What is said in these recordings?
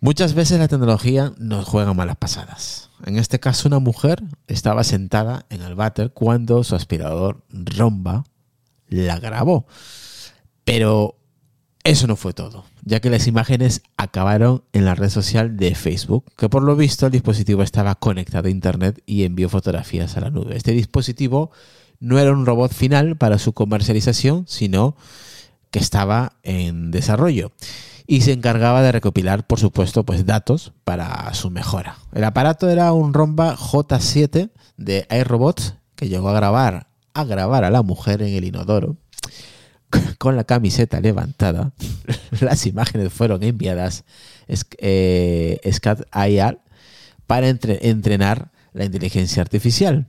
Muchas veces la tecnología nos juega malas pasadas. En este caso, una mujer estaba sentada en el váter cuando su aspirador Romba la grabó. Pero eso no fue todo, ya que las imágenes acabaron en la red social de Facebook, que por lo visto el dispositivo estaba conectado a Internet y envió fotografías a la nube. Este dispositivo no era un robot final para su comercialización, sino que estaba en desarrollo y se encargaba de recopilar, por supuesto, pues datos para su mejora. El aparato era un Romba J7 de iRobots que llegó a grabar a grabar a la mujer en el inodoro con la camiseta levantada. Las imágenes fueron enviadas eh, SCAT IR para entrenar la inteligencia artificial.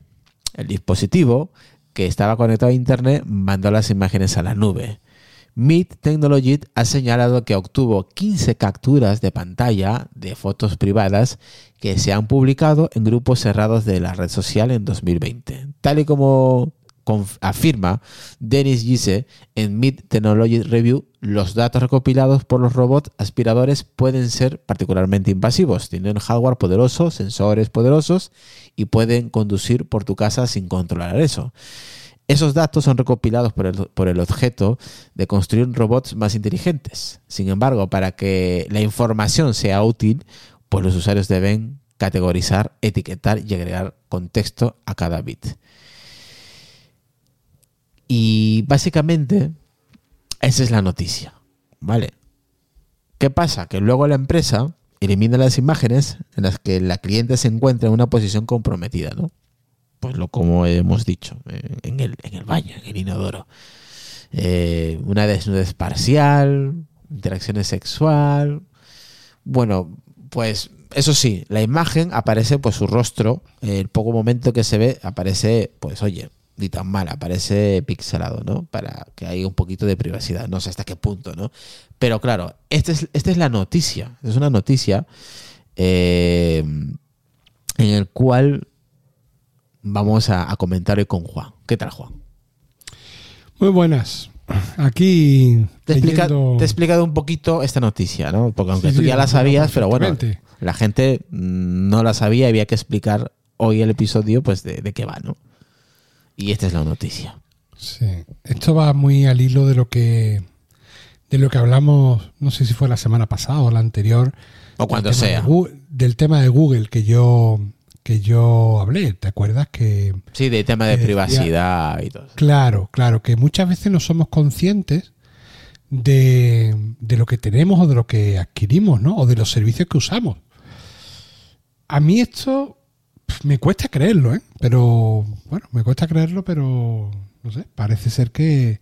El dispositivo que estaba conectado a Internet mandó las imágenes a la nube. Meet Technology ha señalado que obtuvo 15 capturas de pantalla de fotos privadas que se han publicado en grupos cerrados de la red social en 2020. Tal y como afirma Dennis Gise en Meet Technology Review, los datos recopilados por los robots aspiradores pueden ser particularmente invasivos. Tienen hardware poderoso, sensores poderosos y pueden conducir por tu casa sin controlar eso. Esos datos son recopilados por el, objeto de construir robots más inteligentes. Sin embargo, para que la información sea útil, pues los usuarios deben categorizar, etiquetar y agregar contexto a cada bit. Y básicamente, esa es la noticia. ¿Vale? ¿Qué pasa? Que luego la empresa elimina las imágenes en las que la cliente se encuentra en una posición comprometida, ¿no? Pues lo como hemos dicho, en el, en el baño, en el inodoro. Eh, una desnudez parcial, interacciones sexual. Bueno, pues eso sí, la imagen aparece pues su rostro, el poco momento que se ve aparece, pues oye, ni tan mal, aparece pixelado, ¿no? Para que haya un poquito de privacidad, no sé hasta qué punto, ¿no? Pero claro, esta es, esta es la noticia, es una noticia eh, en el cual vamos a, comentar hoy con Juan. ¿Qué tal, Juan? Muy buenas. Aquí te, he explicado un poquito esta noticia, ¿no? Porque aunque tú ya la sabías, pero bueno, la gente no la sabía y había que explicar hoy el episodio, pues de, de qué va, ¿no? Y esta es la noticia. Sí. Esto va muy al hilo de lo que de lo que hablamos, no sé si fue la semana pasada o la anterior. O cuando sea. del tema de Google que yo que yo hablé, ¿te acuerdas? que Sí, de tema de privacidad y todo. Claro, claro, que muchas veces no somos conscientes de, de, lo que tenemos o de lo que adquirimos, ¿no? O de los servicios que usamos. A mí esto me cuesta creerlo, ¿eh? Pero, bueno, me cuesta creerlo, pero, no sé, parece ser que,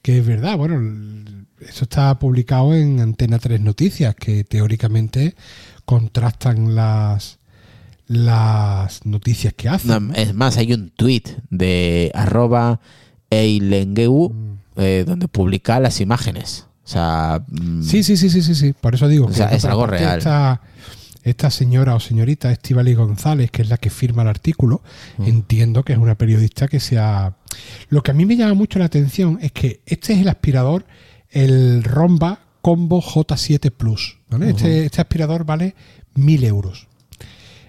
que es verdad. Bueno, eso está publicado en Antena 3 Noticias, que teóricamente contrastan las las noticias que hacen. es más, hay un tweet de arroba eilengeu mm. eh, donde publica las imágenes. O sea, mm, sí, sí, sí, sí, sí, sí. Por eso digo que es algo real. Esta, señora o señorita Estivali González, que es la que firma el artículo, mm. entiendo que es una periodista que sea. Lo que a mí me llama mucho la atención es que este es el aspirador, el Romba Combo J7 Plus. este, este aspirador vale mil euros.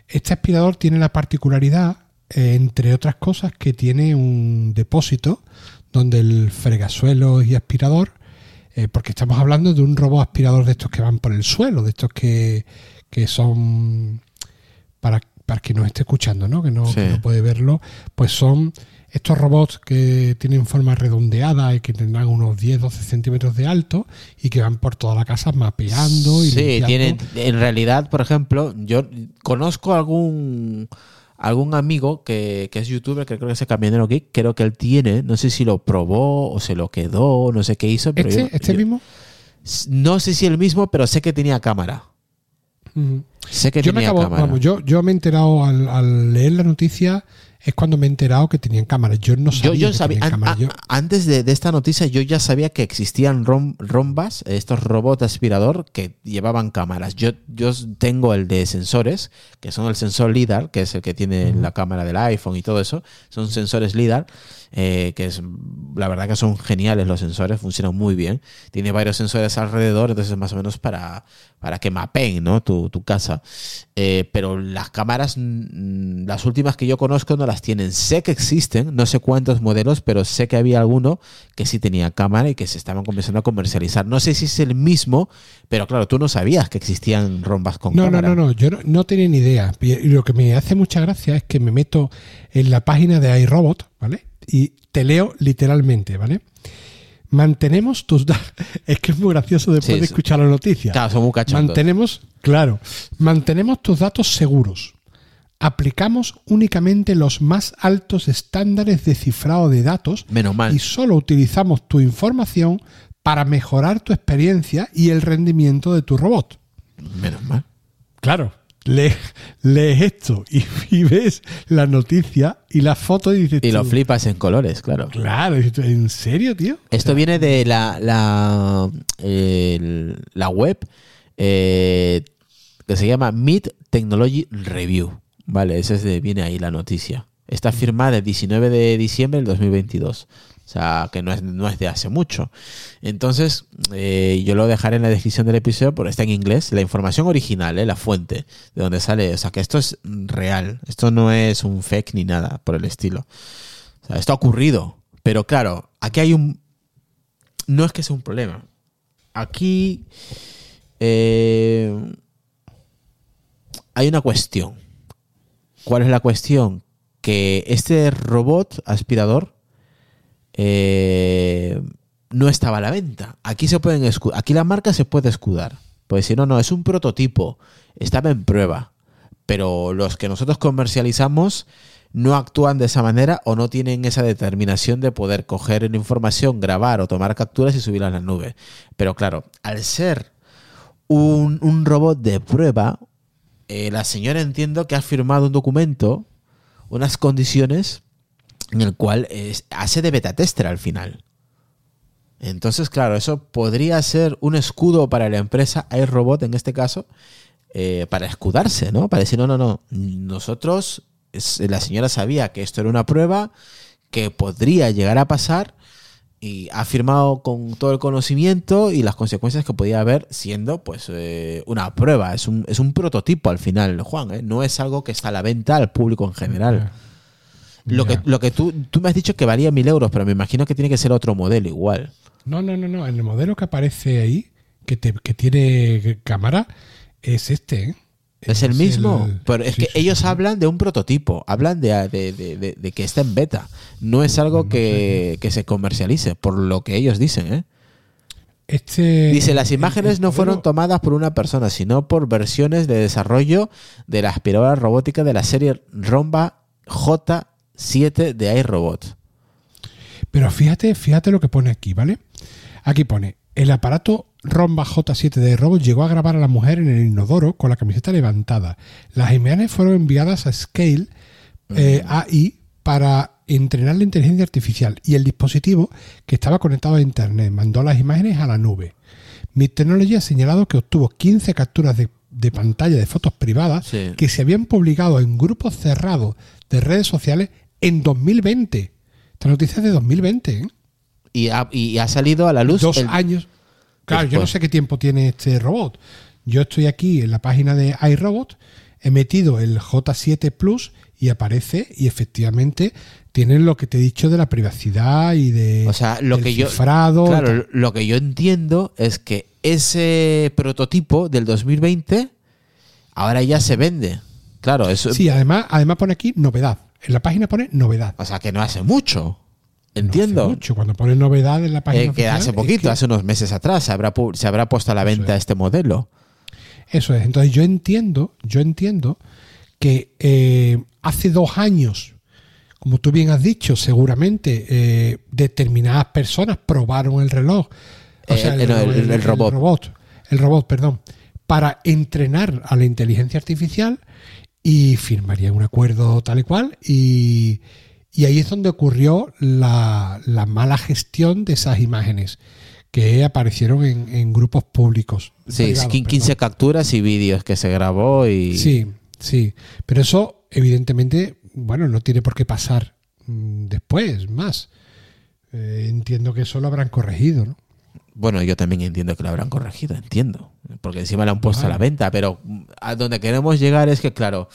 Este aspirador tiene la particularidad, eh, entre otras cosas, que tiene un depósito donde el fregasuelo y aspirador, eh, porque estamos hablando de un robot aspirador de estos que van por el suelo, de estos que, son, para, para que nos esté escuchando, ¿no? Que, no, que no puede verlo, pues son estos robots que tienen forma redondeada y que tendrán unos 10-12 centímetros de alto y que van por toda la casa mapeando y Sí, tienen, en realidad, por ejemplo, yo conozco algún algún amigo que, es youtuber, que creo que es Camionero Geek, creo que él tiene, no sé si lo probó o se lo quedó, no sé qué hizo. Pero ¿Este, este mismo? No sé si el mismo, pero sé que tenía cámara. Ujú. Sé que Yo me tenía acabo, cámara. vamos, yo, yo me he enterado al, al leer la noticia, es cuando me he enterado que tenían cámaras. Yo no sabía Yo, yo que sabía, tenían an- cámaras. Yo- antes de, de esta noticia, yo ya sabía que existían rom- rombas, estos robots aspirador que llevaban cámaras. Yo, yo tengo el de sensores, que son el sensor LIDAR, que es el que tiene la cámara del iPhone y todo eso. Son sensores LIDAR, eh, que es la verdad que son geniales los sensores, funcionan muy bien. Tiene varios sensores alrededor, entonces más o menos para, para que mapeen ¿no? tu, tu casa. Eh, pero las cámaras, las últimas que yo conozco no las tienen. Sé que existen, no sé cuántos modelos, pero sé que había alguno que sí tenía cámara y que se estaban comenzando a comercializar. No sé si es el mismo, pero claro, tú no sabías que existían rombas con No, no, cámara. no, no, yo no, no tenía ni idea. Y lo que me hace mucha gracia es que me meto en la página de iRobot, ¿vale? Y te leo literalmente, ¿vale? Mantenemos tus datos. Es que es muy gracioso después Sí, de escuchar la noticia. Claro, son muy. Mantenemos, claro, mantenemos tus datos seguros. Aplicamos únicamente los más altos estándares de cifrado de datos Menos mal. y solo utilizamos tu información para mejorar tu experiencia y el rendimiento de tu robot. Menos mal. Claro, lees, lees esto y, y ves la noticia y la foto y dices Y lo flipas en colores, claro. Claro, ¿en serio, tío? Esto viene de la, la, el- la web eh, que se llama Meet Technology Review. Vale, ese es de, viene ahí la noticia. Está firmada el 19 de diciembre del 2022. O sea, que no es, no es de hace mucho. Entonces, eh, yo lo dejaré en la descripción del episodio, porque está en inglés. La información original, eh, la fuente, de donde sale. O sea, que esto es real. Esto no es un fake ni nada por el estilo. O sea, esto ha ocurrido. Pero claro, aquí hay un, no es que sea un problema. Aquí eh, hay una cuestión. ¿Cuál es la cuestión? Que este robot aspirador eh, no estaba a la venta. Aquí se pueden aquí la marca se puede escudar. Pues si no, no, es un prototipo. Estaba en prueba. Pero los que nosotros comercializamos no actúan de esa manera o no tienen esa determinación de poder coger información, grabar o tomar capturas y subirla a la nube. Pero claro, al ser un, un robot de prueba, eh, la señora entiendo que ha firmado un documento, unas condiciones en el cual es- hace de beta tester al final. Entonces, claro, eso podría ser un escudo para la empresa iRobot en este caso, eh, para escudarse, ¿no? Para decir, no, no, no, nosotros, la señora sabía que esto era una prueba, que podría llegar a pasar y ha firmado con todo el conocimiento y las consecuencias que podía haber siendo pues eh, una prueba, es un, es un prototipo al final, Juan, ¿eh? no es algo que está a la venta al público en general. Lo que, lo que tú, tú me has dicho que valía mil euros, pero me imagino que tiene que ser otro modelo igual. No, no, no, no. El modelo que aparece ahí, que, te- que tiene cámara, es este. ¿eh? ¿Es el mismo? Pero es sí, que sí, ellos sí. hablan de un prototipo, hablan de, de- de- de- de que está en beta. No es algo No que, que se comercialice, por lo que ellos dicen. ¿eh? Este, Dice, las imágenes no fueron tomadas por una persona, sino por versiones de desarrollo de la aspiradora robótica de la serie Romba J7 de iRobot. Pero fíjate, fíjate lo que pone aquí, ¿vale? Aquí pone, el aparato Romba J7 de Robot llegó a grabar a la mujer en el inodoro con la camiseta levantada. Las imágenes fueron enviadas a Scale eh, AI para entrenar la inteligencia artificial y el dispositivo que estaba conectado a Internet mandó las imágenes a la nube. Mi Technology ha señalado que obtuvo 15 capturas de, de pantalla de fotos privadas Sí. que se habían publicado en grupos cerrados de redes sociales en 2020. Esta noticia es de 2020, ¿eh? Y ha, y ha salido a la luz. Dos el- años. Claro, yo no sé qué tiempo tiene este robot. Yo estoy aquí en la página de iRobot, he metido el J7 Plus y aparece y efectivamente tienen lo que te he dicho de la privacidad y de O sea, lo que yo. cifrado. Claro, lo que yo entiendo es que ese prototipo del 2020 ahora ya se vende. Claro, eso. Sí, además, además pone aquí novedad. En la página pone novedad. O sea, que no hace mucho. No Entiendo. hace mucho. Cuando pone novedad en la página Eh, que oficial, hace es poquito, que- hace unos meses atrás, se habrá, se habrá puesto a la venta es. este modelo. Eso es. Entonces yo entiendo, yo entiendo que eh, hace dos años, como tú bien has dicho, seguramente eh, determinadas personas probaron el reloj O Eh, sea, el- el robot. El robot, el robot, perdón. Para entrenar a la inteligencia artificial y firmaría un acuerdo tal y cual. Y, y ahí es donde ocurrió la, la mala gestión de esas imágenes que aparecieron en, en grupos públicos. Sí, privados, 15 perdón. capturas y vídeos que se grabó y... Sí, sí. Pero eso, evidentemente, bueno, no tiene por qué pasar mm, después, más. Eh, entiendo que eso lo habrán corregido, ¿no? Bueno, yo también entiendo que lo habrán corregido, entiendo. Porque encima lo han puesto a la venta, pero mm, a donde queremos llegar es que, claro,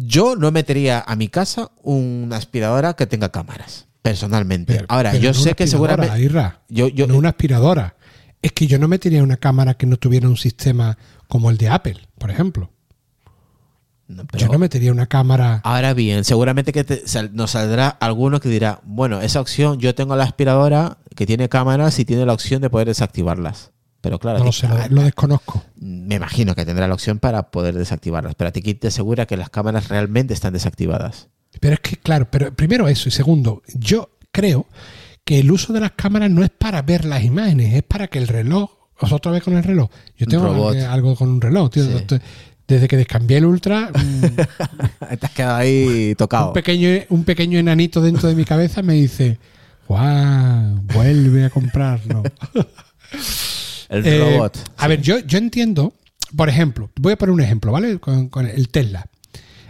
yo no metería a mi casa una aspiradora que tenga cámaras, personalmente. Pero- Ahora, pero yo no sé que seguramente... Irra. Yo, yo, no una aspiradora. Es que yo no metería una cámara que no tuviera un sistema como el de Apple, por ejemplo. no, yo no metería una cámara. Ahora bien, seguramente que te- nos saldrá alguno que dirá, bueno, esa opción, yo tengo la aspiradora que tiene cámaras y tiene la opción de poder desactivarlas. Pero claro, No a lo ti- sé, lo, a- lo desconozco. me imagino que tendrá la opción para poder desactivarlas. Pero a ti quién te asegura que las cámaras realmente están desactivadas. Pero es que, claro, pero primero eso. Y segundo, yo creo que el uso de las cámaras no es para ver las imágenes, es para que el reloj. ¿Os otra vez con el reloj? Yo tengo robot. algo- con un reloj, tío. Sí. Desde que descambié el Ultra, mm, Te has quedado ahí tocado. un, pequeño, un pequeño enanito dentro de mi cabeza me dice: Juan, vuelve a comprarlo. El Eh, robot. A ver, yo, yo entiendo, por ejemplo, voy a poner un ejemplo, ¿vale? Con, con el Tesla.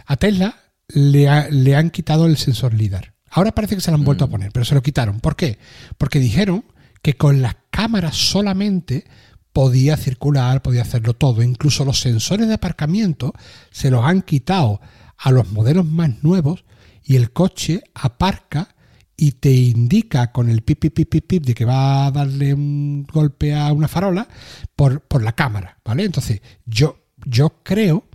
A Tesla le, ha- le han quitado el sensor LIDAR. Ahora parece que se lo han vuelto a poner, pero se lo quitaron. ¿Por qué? Porque dijeron que con las cámaras solamente podía circular, podía hacerlo todo. Incluso los sensores de aparcamiento se los han quitado a los modelos más nuevos y el coche aparca y te indica con el pip, pip, pip, pip, pip de que va a darle un golpe a una farola por, por la cámara, ¿vale? Entonces, yo, yo creo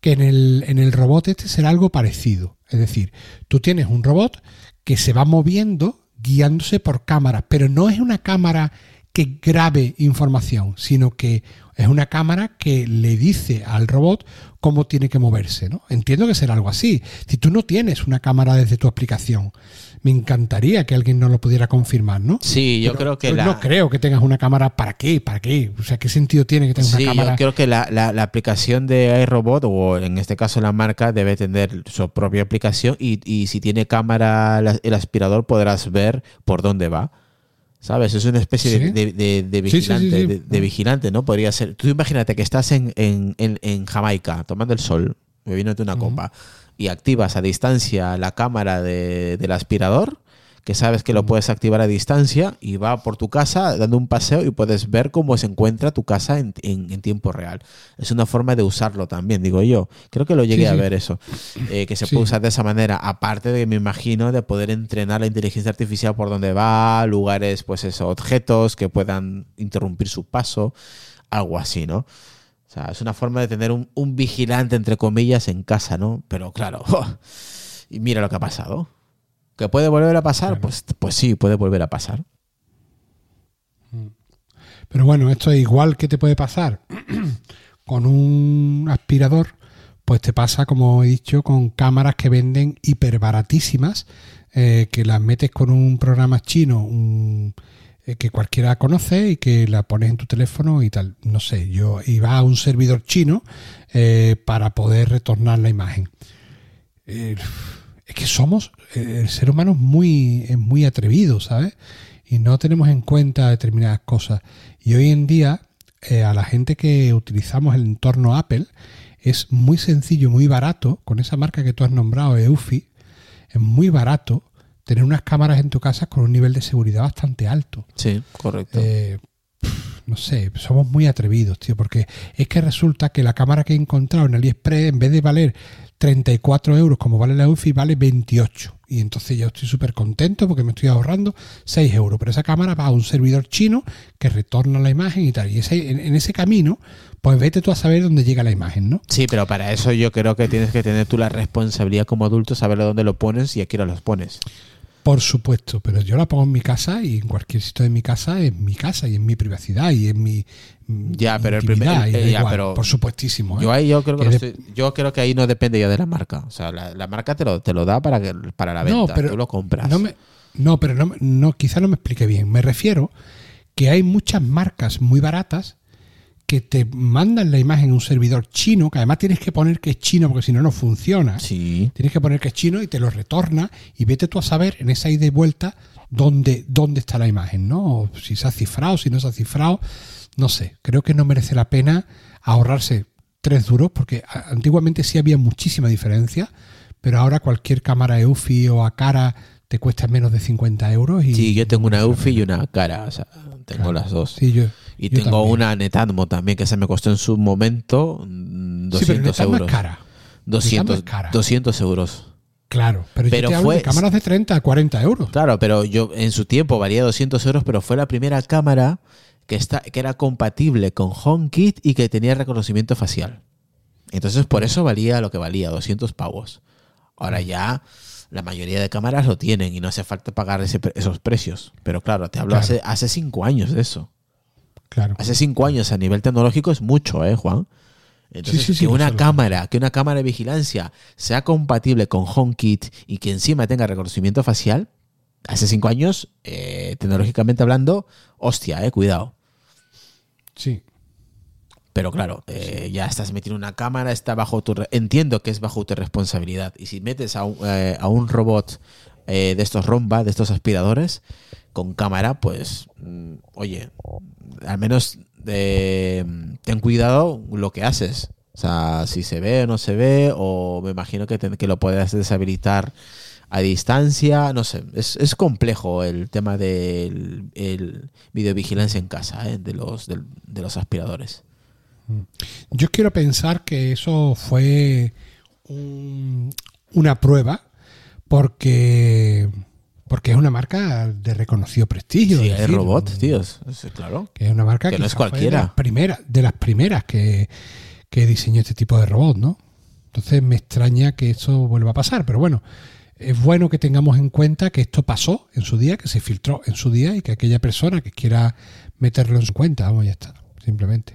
que en el, en el robot este será algo parecido. Es decir, tú tienes un robot que se va moviendo guiándose por cámara, pero no es una cámara que grabe información, sino que es una cámara que le dice al robot cómo tiene que moverse, ¿no? Entiendo que será algo así. Si tú no tienes una cámara desde tu aplicación, me encantaría que alguien nos lo pudiera confirmar, ¿no? Sí, yo Pero creo que yo la... no creo que tengas una cámara para qué, para qué, o sea, qué sentido tiene que tengas Sí, una cámara. yo creo que la, la- la aplicación de iRobot, o en este caso la marca, debe tener su propia aplicación y, y si tiene cámara el aspirador podrás ver por dónde va. ¿Sabes? Es una especie de, Sí. de- de- de Sí, sí, sí, vigilante. De, vigilante, ¿no? Podría ser. Tú imagínate que estás en, en- en- en Jamaica tomando el sol, bebiéndote una copa, y activas a distancia la cámara de- del aspirador, que sabes que lo puedes activar a distancia y va por tu casa dando un paseo y puedes ver cómo se encuentra tu casa en, en- en tiempo real. Es una forma de usarlo también, digo yo. Creo que lo llegué Sí, a sí. ver eso, eh, que se Sí. puede usar de esa manera. Aparte de, me imagino, de poder entrenar la inteligencia artificial por donde va, lugares, pues eso, objetos que puedan interrumpir su paso, algo así, ¿no? O sea, es una forma de tener un, un vigilante, entre comillas, en casa, ¿no? Pero claro, y mira lo que ha pasado. ¿Que puede volver a pasar? Claro. Pues, pues sí, puede volver a pasar. Pero bueno, esto es igual que te puede pasar con un aspirador, pues te pasa, como he dicho, con cámaras que venden hiper baratísimas, eh, que las metes con un programa chino un- eh, que cualquiera conoce y que la pones en tu teléfono y tal. No sé, yo iba a un servidor chino eh, para poder retornar la imagen. Es que somos, eh, el ser humano es muy, es muy atrevido, ¿sabes? Y no tenemos en cuenta determinadas cosas. Y hoy en día, eh, a la gente que utilizamos el entorno Apple, es muy sencillo, muy barato, con esa marca que tú has nombrado, Eufy, es muy barato tener unas cámaras en tu casa con un nivel de seguridad bastante alto. Sí, correcto. Eh, no sé, somos muy atrevidos, tío, porque es que resulta que la cámara que he encontrado en AliExpress, en vez de valer 34 euros como vale la UFI, vale 28. Y entonces yo estoy súper contento porque me estoy ahorrando 6 euros. Pero esa cámara va a un servidor chino que retorna la imagen y tal. Y ese, en, ese camino, pues vete tú a saber dónde llega la imagen, ¿no? Sí, pero para eso yo creo que tienes que tener tú la responsabilidad como adulto, saber dónde lo pones y a qué hora los pones. Por supuesto, pero yo la pongo en mi casa y en cualquier sitio de mi casa es mi casa y en mi privacidad y en mi Ya, pero el primer- eh, ya, igual, pero por supuestísimo. ¿eh? Yo ahí yo creo que, estoy- yo creo que ahí no depende ya de la marca. O sea, la, la marca te lo, te lo da para que para la venta. No, pero tú lo compras. No me, No, pero no, no, quizá no me explique bien. Me refiero que hay muchas marcas muy baratas que te mandan la imagen en un servidor chino, que además tienes que poner que es chino porque si no no funciona. Sí. Tienes que poner que es chino y te lo retorna y vete tú a saber en esa ida y vuelta dónde, dónde está la imagen, ¿no? O si se ha cifrado, si no se ha cifrado, no sé. Creo que no merece la pena ahorrarse tres duros porque antiguamente sí había muchísima diferencia, pero ahora cualquier cámara EUFI o a cara te cuesta menos de 50 euros y Sí, yo tengo una UFI y una cara, o sea, tengo Claro. las dos. Sí, yo, y yo tengo también. una Netatmo también que se me costó en su momento mm, Sí, pero 200 Netatmo es euros. cara. 200, es cara. 200 euros. Claro, pero, Pero yo te hablo fue- de cámaras de 30 a 40 euros. Claro, pero yo en su tiempo valía 200 euros, pero fue la primera cámara que, está, que era compatible con HomeKit y que tenía reconocimiento facial. Entonces por eso valía lo que valía, 200 pavos. Ahora ya la mayoría de cámaras lo tienen y no hace falta pagar ese esos precios. Pero claro, te hablo Claro. hace, hace cinco años de eso. Claro. Hace cinco años a nivel tecnológico es mucho, ¿eh, Juan? Entonces, Sí, sí, sí, que una cámara, que una cámara de vigilancia sea compatible con HomeKit y que encima tenga reconocimiento facial, hace cinco años, eh, tecnológicamente hablando, hostia, eh, cuidado. Sí. Pero claro, eh, ya estás metiendo una cámara, está bajo tu... Entiendo que es bajo tu responsabilidad. Y si metes a un, eh, a un robot de estos romba, de estos aspiradores, con cámara, pues, mm, oye, al menos ten cuidado lo que haces. O sea, si se ve o no se ve, o me imagino que, que lo puedas deshabilitar a distancia, no sé, es, es complejo el tema del el videovigilancia en casa, eh, de, los, del- de los aspiradores. Yo quiero pensar que eso fue un- una prueba porque porque es una marca de reconocido prestigio. Sí, es decir, robots, tíos. Sí, Claro. Que es una marca Que no es cualquiera. De las primeras, de las primeras que, que diseñó este tipo de robot, ¿no? Entonces me extraña que eso vuelva a pasar, pero bueno, es bueno que tengamos en cuenta que esto pasó en su día, que se filtró en su día y que aquella persona que quiera meterlo en su cuenta, vamos, ya está, simplemente.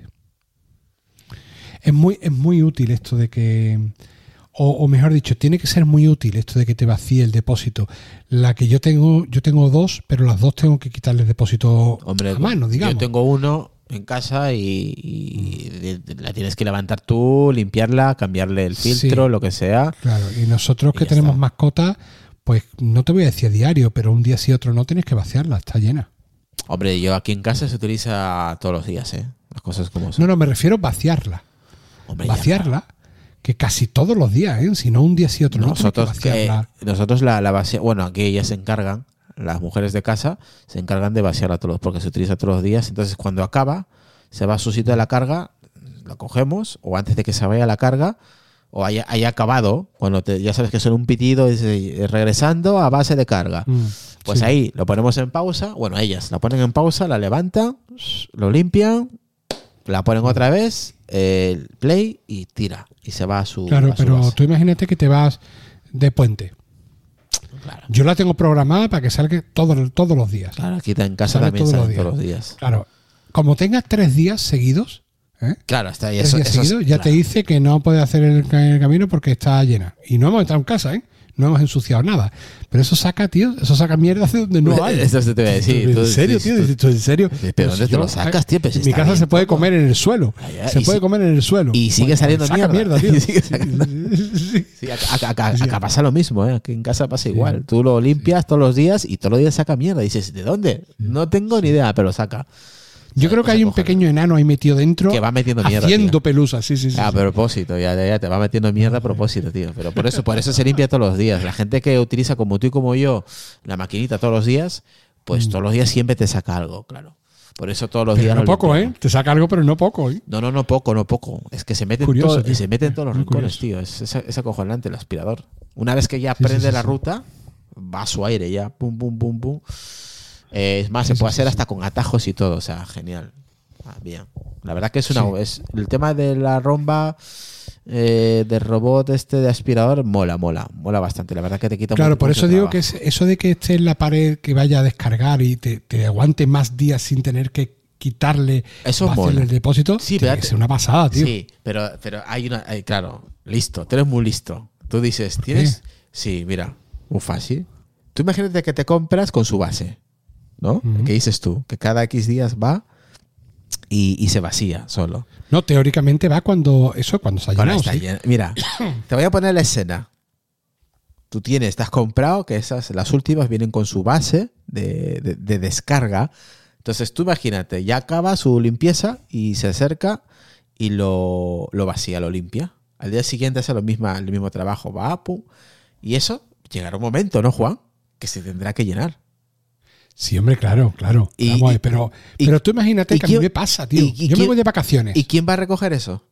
Es muy, es muy útil esto de que, o, o mejor dicho, tiene que ser muy útil esto de que te vacíe el depósito. La que yo tengo, yo tengo dos, pero las dos tengo que quitarle el depósito Hombre, a mano, digamos. yo tengo uno en casa y, la tienes que levantar tú, limpiarla, cambiarle el Sí. filtro, lo que sea. Claro, y nosotros Y que tenemos está. mascotas, pues no te voy a decir a diario, pero un día sí otro no tienes que vaciarla, está llena. Hombre, yo aquí en casa se utiliza todos los días, ¿eh? Las cosas como son. No, no, me refiero a vaciarla. Hombre, ya vaciarla, que casi todos los días, ¿eh? Si no un día sí otro no, que vaciarla. nosotros la, la vacía- bueno, aquí ellas se encargan, las mujeres de casa se encargan de vaciarla todos, porque se utiliza todos los días. Entonces, cuando acaba, se va a su sitio de la carga, la cogemos, o antes de que se vaya la carga, o haya, haya acabado, cuando te- ya sabes que son un pitido, es, eh, regresando a base de carga. Mm, Pues sí. ahí lo ponemos en pausa, bueno, ellas la ponen en pausa, la levantan, lo limpian, la ponen otra vez, el play y tira. Y se va a su. Claro, a su pero base. tú imagínate que te vas de puente. Claro. Yo la tengo programada para que salga todo- todos los días. Claro, aquí en casa Sale también todos los salen todos los días. Claro, como tengas tres días seguidos, ¿eh? Claro, está ahí. Eso, días eso es- ya te dice que no puede hacer el, el camino porque está llena. Y no hemos entrado en casa, ¿eh? No hemos ensuciado nada. Pero eso saca, tío, eso saca mierda de donde no hay. Eso se te iba a decir. ¿En serio, tío? ¿En serio? ¿Pero dónde si te lo sacas, tío? Pues en mi casa se puede comer en el suelo. Se puede comer en el suelo. y sigue Pues, saliendo mierda. tío. Acá, pasa lo mismo, ¿eh? Aquí en casa pasa igual. Tú lo limpias todos los días y todos los días saca mierda. Dices, ¿de dónde? No tengo ni idea, pero saca. Yo creo que Cosa hay un pequeño enano ahí metido dentro. Que va metiendo mierda, Haciendo tío. pelusa, sí, sí, sí. A sí. propósito, ya, ya te va metiendo mierda a propósito, tío. Pero por eso, por eso se limpia todos los días. La gente que utiliza como tú y como yo la maquinita todos los días, pues todos los días siempre te saca algo, claro. Por eso todos los Mm. Pero días. no lo poco, ¿eh? Te saca algo, pero no poco, ¿eh? No, no, no poco, no poco. Es que se mete, Curioso, en, todo- se mete en todos los Muy rincones, curioso. tío. Es, es, es acojonante el aspirador. Una vez que ya Sí, prende sí, la ruta, va a su aire ya. Pum, pum, pum, pum. Eh, es más, Sí, se puede sí, hacer sí, hasta con atajos y todo. O sea, genial. Ah, bien. La verdad que es una. Es, el tema de la romba eh, del robot este de aspirador mola, mola. Mola bastante. La verdad que te quita Claro, mucho- por mucho eso digo trabajo. que es- eso de que esté en la pared, que vaya a descargar y te, te aguante más días sin tener que quitarle Eso mola. el depósito, Sí, tiene que ser una pasada, tío. Sí, pero, pero hay una. hay- claro, listo. Tú eres muy listo. Tú dices, ¿tienes? Sí, mira, muy fácil. tú imagínate que te compras con su base, ¿no? ¿Qué dices tú? Que cada X días va y, y se vacía solo. No, teóricamente va cuando eso cuando se ha Ahora llenado, está sí. lleno. Mira, te voy a poner la escena. Tú tienes, estás comprado, que esas, las últimas vienen con su base de, de- de descarga. Entonces tú imagínate, ya acaba su limpieza y se acerca y lo, lo vacía, lo limpia. Al día siguiente hace lo misma, el mismo trabajo, va, pum. Y eso llegará un momento, ¿no, Juan? Que se tendrá que llenar. Sí, hombre, claro, claro. Y- Vamos a ver, y- pero, y- pero tú imagínate que a mí me pasa, tío. y- Yo me voy de vacaciones. ¿Y quién va a recoger eso?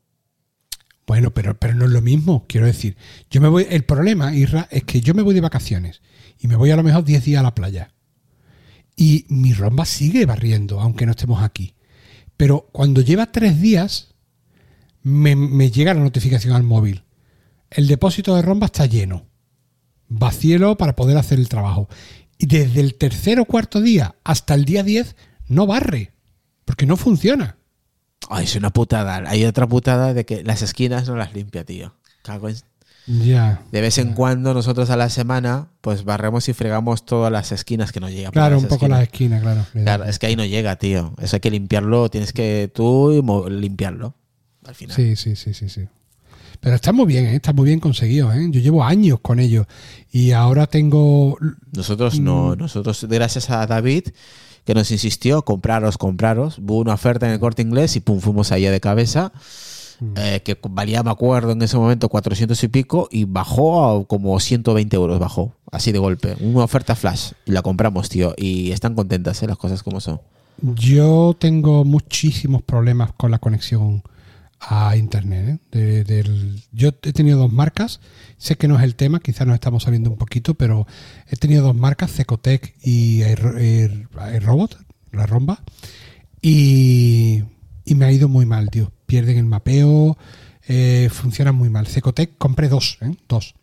Bueno, pero, pero no es lo mismo, quiero decir. Yo me voy, el problema, Isra, es que yo me voy de vacaciones y me voy a lo mejor 10 días a la playa. Y mi romba sigue barriendo, aunque no estemos aquí. Pero cuando lleva tres días, me, me llega la notificación al móvil. El depósito de romba está lleno. Vacíelo para poder hacer el trabajo. Y desde el tercer o cuarto día hasta el día 10 no barre. Porque no funciona. Ay, es una putada. Hay otra putada de que las esquinas no las limpia, tío. Cago en... Ya. De vez en cuando nosotros a la semana pues barremos y fregamos todas las esquinas que no llegan. por Claro, un poco esquinas. las esquinas, claro. Claro, es que ahí no llega, tío. Eso hay que limpiarlo, tienes que tú limpiarlo al final. Sí, sí, sí, sí, sí. Pero está muy bien, ¿eh? está muy bien conseguido. ¿eh? Yo llevo años con ello y ahora tengo... Nosotros Mm. no, nosotros gracias a David que nos insistió, compraros, compraros. Hubo una oferta en el corte inglés y pum, fuimos allá de cabeza. Mm. eh, que valía, me acuerdo, en ese momento 400 y pico y bajó a como 120 euros, bajó, así de golpe. Una oferta flash y la compramos, tío. Y están contentas, ¿eh? las cosas como son. Yo tengo muchísimos problemas con la conexión a internet. ¿eh? De- del- yo he tenido dos marcas, sé que no es el tema, quizás nos estamos saliendo un poquito, pero he tenido dos marcas, Cecotec y Airrobot, la romba, y, y me ha ido muy mal, tío. Pierden el mapeo, eh, funcionan muy mal. Cecotec compré dos, ¿eh? dos.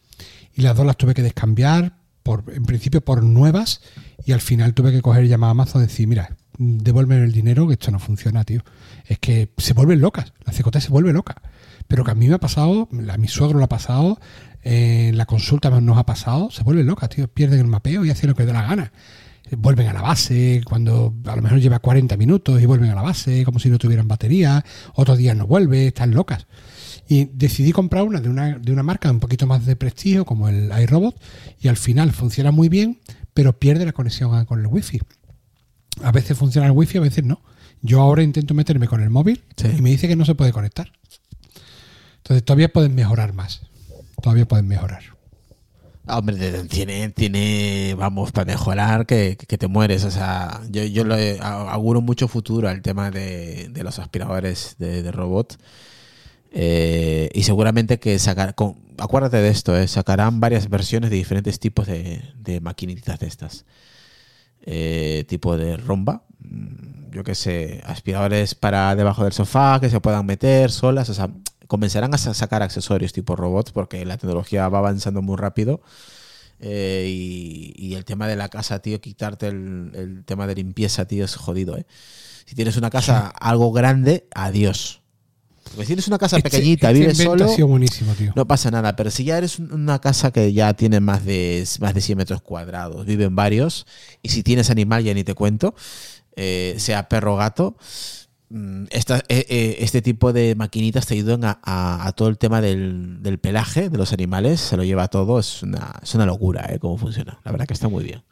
Y las dos las tuve que descambiar, por, en principio por nuevas, y al final tuve que coger llamada a Amazon decir, mira, devuélveme el dinero, que esto no funciona, tío. Es que se vuelven locas, la CJ se vuelve loca. Pero que a mí me ha pasado, a mi suegro lo ha pasado, eh, la consulta nos ha pasado, se vuelven locas, tío. Pierden el mapeo y hacen lo que les da la gana. Vuelven a la base, cuando a lo mejor lleva 40 minutos y vuelven a la base, como si no tuvieran batería, otros días no vuelve, están locas. Y decidí comprar una de una, de una marca un poquito más de prestigio, como el iRobot, y al final funciona muy bien, pero pierde la conexión con el wifi. A veces funciona el wifi, a veces no. Yo ahora intento meterme con el móvil Sí. y me dice que no se puede conectar. Entonces todavía pueden mejorar más. Todavía pueden mejorar. Ah, Hombre, tiene, tiene, vamos, para mejorar que, que te mueres. O sea, yo, yo le auguro mucho futuro al tema de, de los aspiradores de, de robot. Eh, y seguramente que sacar, con, acuérdate de esto, eh, sacarán varias versiones de diferentes tipos de, de maquinitas de estas. Eh, tipo de romba, mm, yo qué sé, aspiradores para debajo del sofá que se puedan meter solas, o sea, comenzarán a sa- sacar accesorios tipo robots porque la tecnología va avanzando muy rápido. Eh, y, y el tema de la casa, tío, quitarte el, el tema de limpieza, tío, es jodido, ¿eh? Si tienes una casa algo grande, adiós. Porque si tienes una casa Este- pequeñita, este vives solo, ha sido buenísimo, tío. no pasa nada. Pero si ya eres un- una casa que ya tiene más de, más de 100 metros cuadrados, viven varios, y si tienes animal ya ni te cuento, eh, sea perro o gato, mm, esta- eh, eh, este tipo de maquinitas te ayudan a, a- a todo el tema del, del pelaje de los animales, se lo lleva todo, es una, es una locura ¿eh? cómo funciona. La verdad que está muy bien.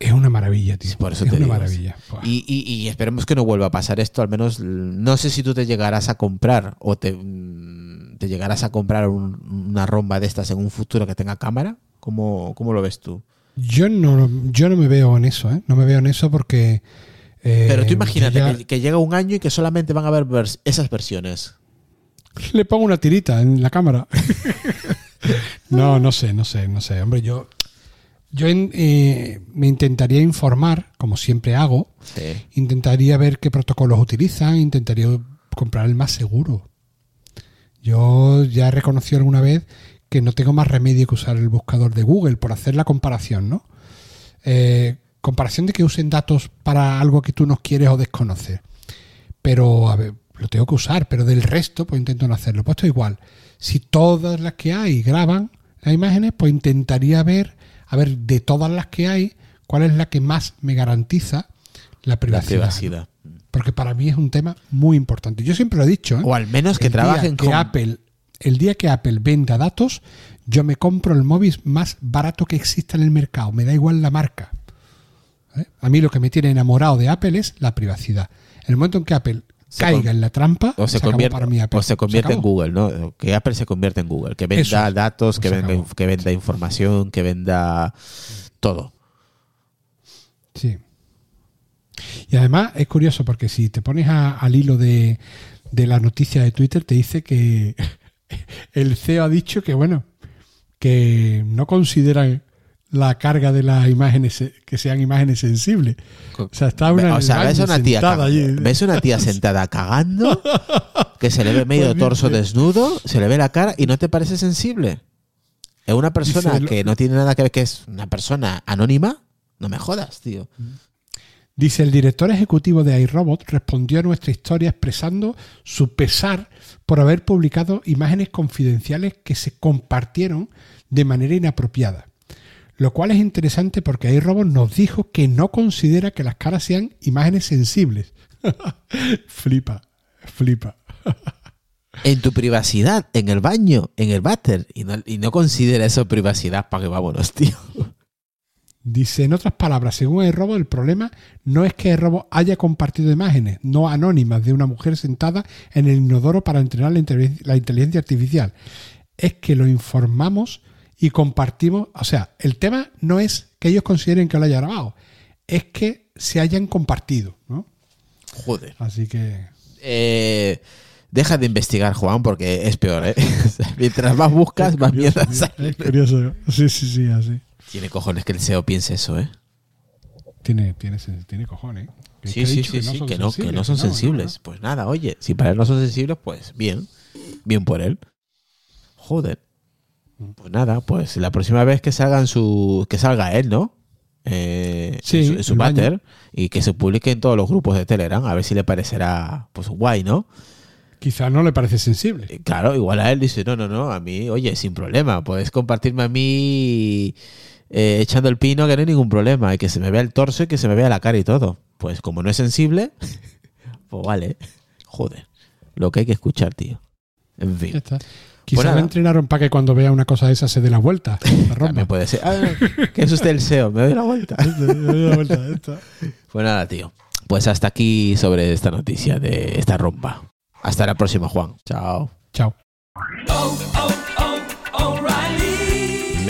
Es una maravilla, tío. Sí, por eso es te una digo, maravilla. Y, y- y esperemos que no vuelva a pasar esto, al menos no sé si tú te llegarás a comprar o te, mm, te llegarás a comprar un- una romba de estas en un futuro que tenga cámara. ¿Cómo, cómo lo ves tú? Yo no, yo no me veo en eso, ¿eh? No me veo en eso porque... eh, Pero tú imagínate ya- que, que llega un año y que solamente van a haber vers- esas versiones. Le pongo una tirita en la cámara. no, no sé, no sé, no sé. Hombre, yo, yo eh, me intentaría informar, como siempre hago. Sí. Intentaría ver qué protocolos utilizan. Intentaría comprar el más seguro. Yo ya he reconocido alguna vez que no tengo más remedio que usar el buscador de Google por hacer la comparación, ¿no? Eh, comparación de que usen datos para algo que tú no quieres o desconoces. Pero, a ver, lo tengo que usar, pero del resto, pues intento no hacerlo. Pues esto igual. Si todas las que hay graban las imágenes, pues intentaría ver a ver, de todas las que hay, cuál es la que más me garantiza la La privacidad. privacidad. Porque para mí es un tema muy importante. Yo siempre lo he dicho. ¿eh? O al menos que El trabajen que con... Apple, el día que Apple venda datos, yo me compro el móvil más barato que exista en el mercado. Me da igual la marca. ¿Eh? A mí lo que me tiene enamorado de Apple es la privacidad. En el momento en que Apple Se caiga en la trampa, o se, convierte, para mí Apple. o se convierte en. Google, ¿no? Que Apple se convierte en Google, que venda Eso datos, que venda, que venda información, que venda todo. Sí. Y además es curioso porque si te pones a- al hilo de, de la noticia de Twitter, te dice que el CEO ha dicho que, bueno, que no consideran la carga de las imágenes que sean imágenes sensibles. O sea, está una, o sea, ves una tía, sentada allí. ves una tía sentada cagando, que se le ve medio Pues torso desnudo, se le ve la cara y no te parece sensible. Es una persona que no tiene nada que ver, que es una persona anónima. No me jodas, tío. Dice, el director ejecutivo de iRobot respondió a nuestra historia expresando su pesar por haber publicado imágenes confidenciales que se compartieron de manera inapropiada. Lo cual es interesante porque iRobot nos dijo que no considera que las caras sean imágenes sensibles. flipa, flipa. En tu privacidad, en el baño, en el váter, y no, y no considera eso privacidad para que vámonos, tío. Dice, en otras palabras, según iRobot, el problema no es que iRobot haya compartido imágenes no anónimas de una mujer sentada en el inodoro para entrenar la inteligencia artificial. Es que lo informamos y compartimos. O sea, el tema no es que ellos consideren que lo haya grabado, es que se hayan compartido. ¿no? Joder. Así que. Eh, deja de investigar, Juan, porque es peor, ¿eh? Mientras más buscas, es más curioso, mierda sale. Es curioso. Sí, sí, sí, así. Tiene cojones que el SEO piense eso, ¿eh? Tiene, tiene, tiene cojones. Sí, sí, sí, sí, que no, que no sensibles, son no, no, no. sensibles. Pues nada, oye, si para él no son sensibles, pues bien. Bien por él. Joder. Pues nada, pues la próxima vez que salgan su. que salga él, ¿no? Eh, Sí, en su, en su y que se publique en todos los grupos de Telegram, a ver si le parecerá pues guay, ¿no? Quizá no le parece sensible. Eh, Claro, igual a él dice, no, no, no, a mí, oye, sin problema, puedes compartirme a mí eh, echando el pino que no hay ningún problema, y que se me vea el torso y que se me vea la cara y todo. Pues como no es sensible, pues vale, joder, lo que hay que escuchar, tío. En Ya fin, está. Quizá nada. le entrenaron para que cuando vea una cosa de esa se dé la vuelta. La también puede ser. Ah, que es usted el SEO, me doy la vuelta. La vuelta, ya está. Pues nada, tío. Pues hasta aquí sobre esta noticia de esta rompa. Hasta la próxima, Juan. Chao. Chao.